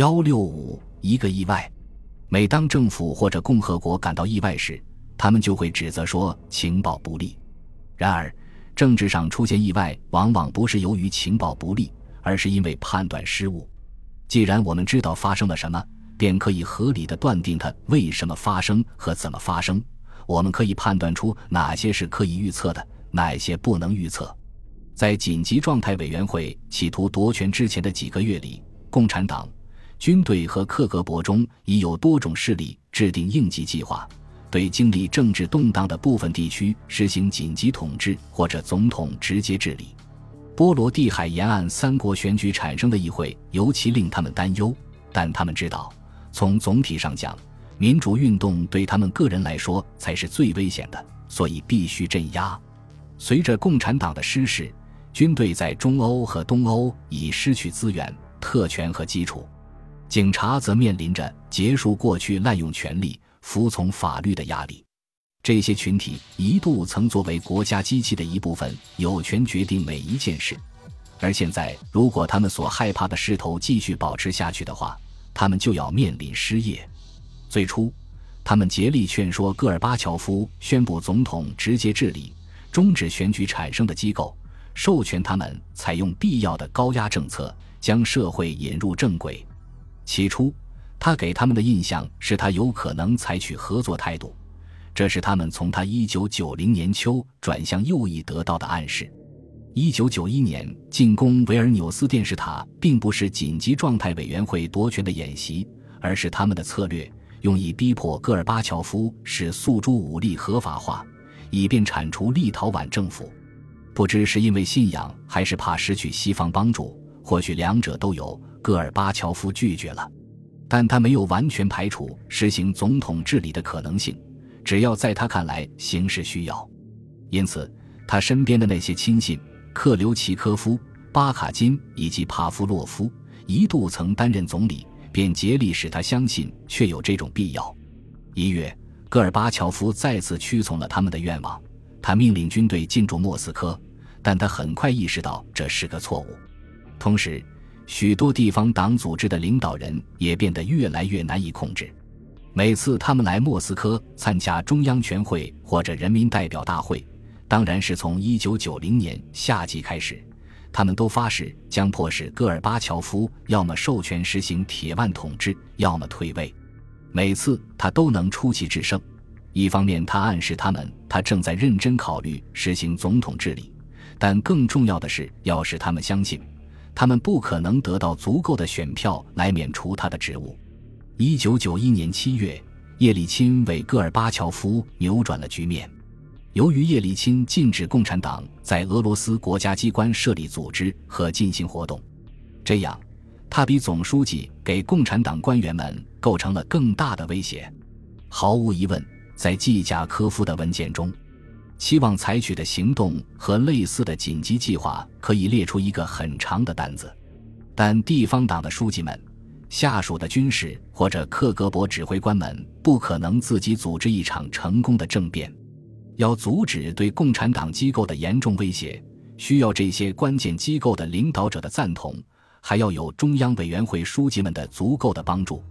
幺六五一个意外。每当政府或者共和国感到意外时，他们就会指责说情报不利。然而，政治上出现意外，往往不是由于情报不利，而是因为判断失误。既然我们知道发生了什么，便可以合理的断定它为什么发生和怎么发生。我们可以判断出哪些是可以预测的，哪些不能预测。在紧急状态委员会企图夺权之前的几个月里，共产党。军队和克格勃中已有多种势力制定应急计划，对经历政治动荡的部分地区实行紧急统治或者总统直接治理。波罗的海沿岸三国选举产生的议会尤其令他们担忧，但他们知道，从总体上讲，民主运动对他们个人来说才是最危险的，所以必须镇压。随着共产党的失势，军队在中欧和东欧已失去资源、特权和基础。警察则面临着结束过去滥用权力、服从法律的压力。这些群体一度曾作为国家机器的一部分，有权决定每一件事。而现在，如果他们所害怕的势头继续保持下去的话，他们就要面临失业。最初，他们竭力劝说戈尔巴乔夫宣布总统直接治理，终止选举产生的机构，授权他们采用必要的高压政策，将社会引入正轨。起初，他给他们的印象是他有可能采取合作态度，这是他们从他1990年秋转向右翼得到的暗示。1991年进攻维尔纽斯电视塔并不是紧急状态委员会夺权的演习，而是他们的策略，用以逼迫戈尔巴乔夫使诉诸武力合法化，以便铲除立陶宛政府。不知是因为信仰还是怕失去西方帮助，或许两者都有。戈尔巴乔夫拒绝了，但他没有完全排除实行总统治理的可能性，只要在他看来形势需要。因此，他身边的那些亲信克留奇科夫、巴卡金以及帕夫洛夫一度曾担任总理，便竭力使他相信确有这种必要。一月，戈尔巴乔夫再次屈从了他们的愿望，他命令军队进驻莫斯科，但他很快意识到这是个错误，同时。许多地方党组织的领导人也变得越来越难以控制。每次他们来莫斯科参加中央全会或者人民代表大会，当然是从1990年夏季开始，他们都发誓将迫使戈尔巴乔夫要么授权实行铁腕统治，要么退位。每次他都能出奇制胜。一方面，他暗示他们他正在认真考虑实行总统治理，但更重要的是要使他们相信。他们不可能得到足够的选票来免除他的职务。一九九一年七月，叶利钦为戈尔巴乔夫扭转了局面。由于叶利钦禁止共产党在俄罗斯国家机关设立组织和进行活动，这样他比总书记给共产党官员们构成了更大的威胁。毫无疑问，在季贾科夫的文件中。希望采取的行动和类似的紧急计划可以列出一个很长的单子，但地方党的书记们、下属的军事或者克格勃指挥官们不可能自己组织一场成功的政变。要阻止对共产党机构的严重威胁，需要这些关键机构的领导者的赞同，还要有中央委员会书记们的足够的帮助。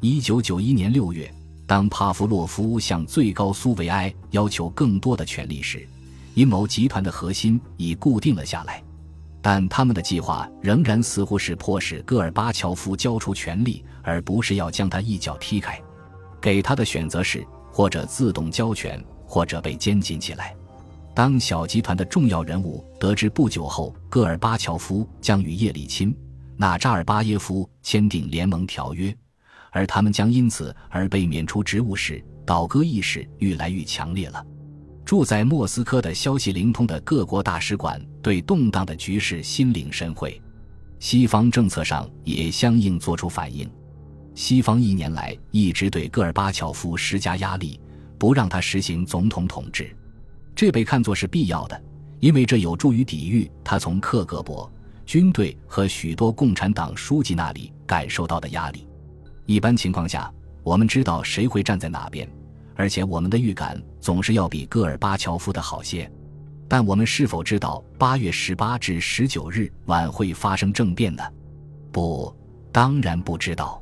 一九九一年六月。当帕夫洛夫向最高苏维埃要求更多的权利时，阴谋集团的核心已固定了下来，但他们的计划仍然似乎是迫使戈尔巴乔夫交出权力，而不是要将他一脚踢开。给他的选择是：或者自动交权，或者被监禁起来。当小集团的重要人物得知不久后戈尔巴乔夫将与叶利钦、纳扎尔巴耶夫签订联盟条约。而他们将因此而被免除职务时，倒戈意识愈来愈强烈了。住在莫斯科的消息灵通的各国大使馆对动荡的局势心领神会，西方政策上也相应作出反应。西方一年来一直对戈尔巴乔夫施加压力，不让他实行总统统治，这被看作是必要的，因为这有助于抵御他从克格勃、军队和许多共产党书记那里感受到的压力。一般情况下，我们知道谁会站在哪边，而且我们的预感总是要比戈尔巴乔夫的好些。但我们是否知道八月十八至十九日晚会发生政变呢？不，当然不知道。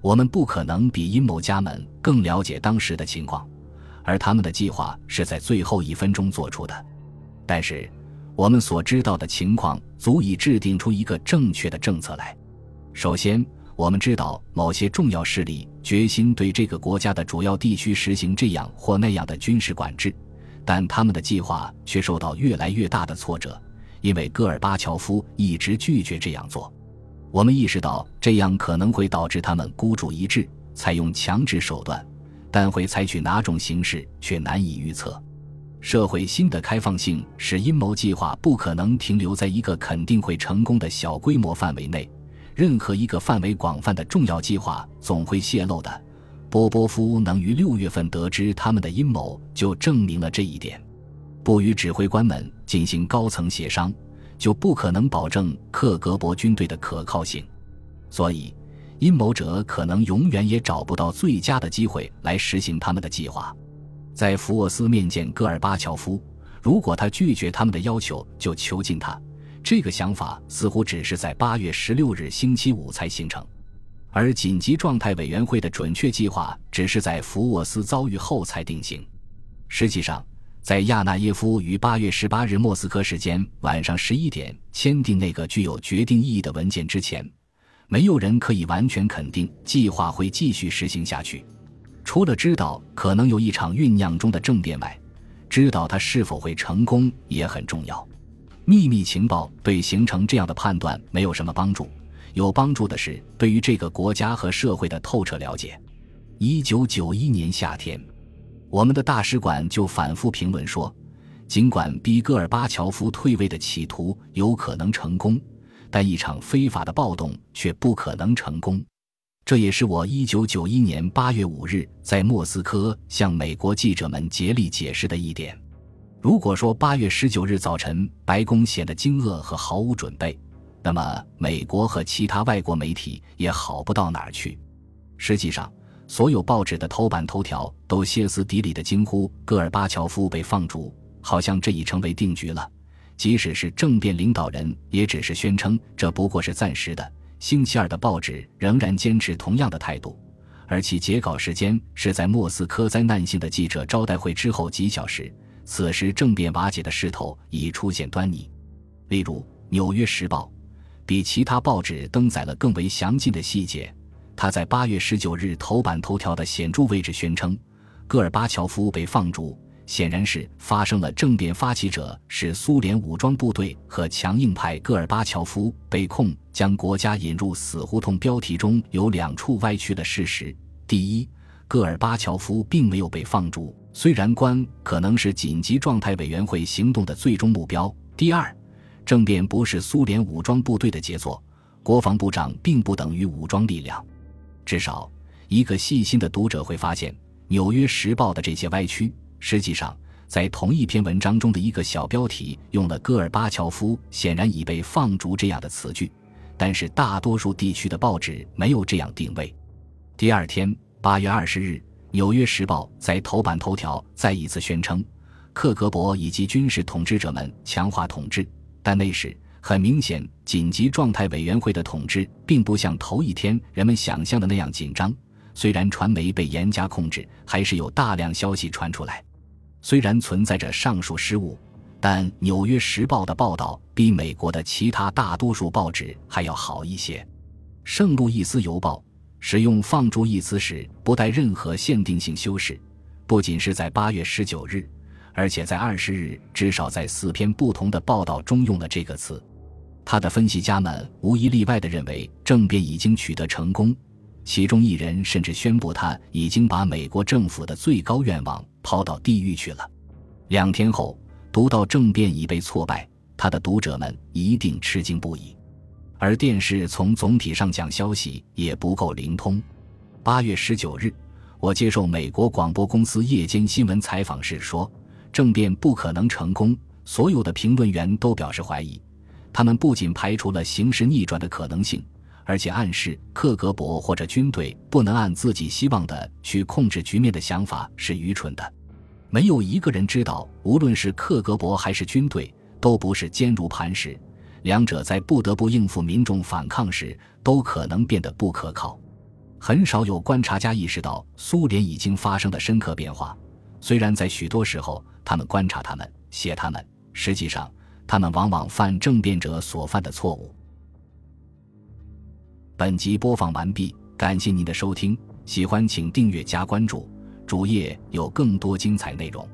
我们不可能比阴谋家们更了解当时的情况，而他们的计划是在最后一分钟做出的。但是，我们所知道的情况足以制定出一个正确的政策来。首先，我们知道某些重要势力决心对这个国家的主要地区实行这样或那样的军事管制，但他们的计划却受到越来越大的挫折，因为戈尔巴乔夫一直拒绝这样做。我们意识到这样可能会导致他们孤注一掷，采用强制手段，但会采取哪种形式却难以预测。社会新的开放性使阴谋计划不可能停留在一个肯定会成功的小规模范围内。任何一个范围广泛的重要计划总会泄露的。波波夫能于六月份得知他们的阴谋，就证明了这一点。不与指挥官们进行高层协商。就不可能保证克格勃军队的可靠性，所以阴谋者可能永远也找不到最佳的机会来实行他们的计划。在福沃斯面见戈尔巴乔夫，如果他拒绝他们的要求，就囚禁他。这个想法似乎只是在八月十六日星期五才形成，而紧急状态委员会的准确计划只是在福沃斯遭遇后才定型。实际上。在亚纳耶夫于八月十八日莫斯科时间晚上十一点签订那个具有决定意义的文件之前，没有人可以完全肯定计划会继续实行下去。除了知道可能有一场酝酿中的政变外，知道它是否会成功也很重要。秘密情报对形成这样的判断没有什么帮助，有帮助的是对于这个国家和社会的透彻了解。一九九一年夏天。我们的大使馆就反复评论说，尽管逼戈尔巴乔夫退位的企图有可能成功，但一场非法的暴动却不可能成功。这也是我1991年8月5日在莫斯科向美国记者们竭力解释的一点。如果说8月19日早晨白宫显得惊愕和毫无准备，那么美国和其他外国媒体也好不到哪儿去。实际上。所有报纸的头版头条都歇斯底里的惊呼：“戈尔巴乔夫被放逐，好像这已成为定局了。”即使是政变领导人，也只是宣称这不过是暂时的。星期二的报纸仍然坚持同样的态度，而其截稿时间是在莫斯科灾难性的记者招待会之后几小时。此时政变瓦解的势头已出现端倪。例如，《纽约时报》比其他报纸登载了更为详尽的细节。他在八月十九日头版头条的显著位置宣称，戈尔巴乔夫被放逐，显然是发生了政变发起者是苏联武装部队和强硬派。戈尔巴乔夫被控将国家引入死胡同，标题中有两处歪曲的事实：第一，戈尔巴乔夫并没有被放逐，虽然官可能是紧急状态委员会行动的最终目标；第二，政变不是苏联武装部队的杰作，国防部长并不等于武装力量。至少，一个细心的读者会发现，《纽约时报》的这些歪曲，实际上在同一篇文章中的一个小标题用了“戈尔巴乔夫显然已被放逐”这样的词句，但是大多数地区的报纸没有这样定位。第二天，八月二十日，《纽约时报》在头版头条再一次宣称，克格勃以及军事统治者们强化统治，但那时。很明显，紧急状态委员会的统治并不像头一天人们想象的那样紧张。虽然传媒被严加控制，还是有大量消息传出来。虽然存在着上述失误，但《纽约时报》的报道比美国的其他大多数报纸还要好一些。《圣路易斯邮报》使用“放逐”一词时不带任何限定性修饰，不仅是在八月十九日，而且在二十日至少在四篇不同的报道中用了这个词。他的分析家们无一例外地认为政变已经取得成功，其中一人甚至宣布他已经把美国政府的最高愿望抛到地狱去了。两天后，读到政变已被挫败，他的读者们一定吃惊不已。而电视从总体上讲消息也不够灵通。八月十九日，我接受美国广播公司夜间新闻采访时说，政变不可能成功。所有的评论员都表示怀疑。他们不仅排除了形势逆转的可能性，而且暗示克格勃或者军队不能按自己希望的去控制局面的想法是愚蠢的。没有一个人知道，无论是克格勃还是军队，都不是坚如磐石，两者在不得不应付民众反抗时，都可能变得不可靠。很少有观察家意识到苏联已经发生的深刻变化，虽然在许多时候，他们观察他们、写他们，实际上他们往往犯政变者所犯的错误。本集播放完毕，感谢您的收听，喜欢请订阅加关注，主页有更多精彩内容。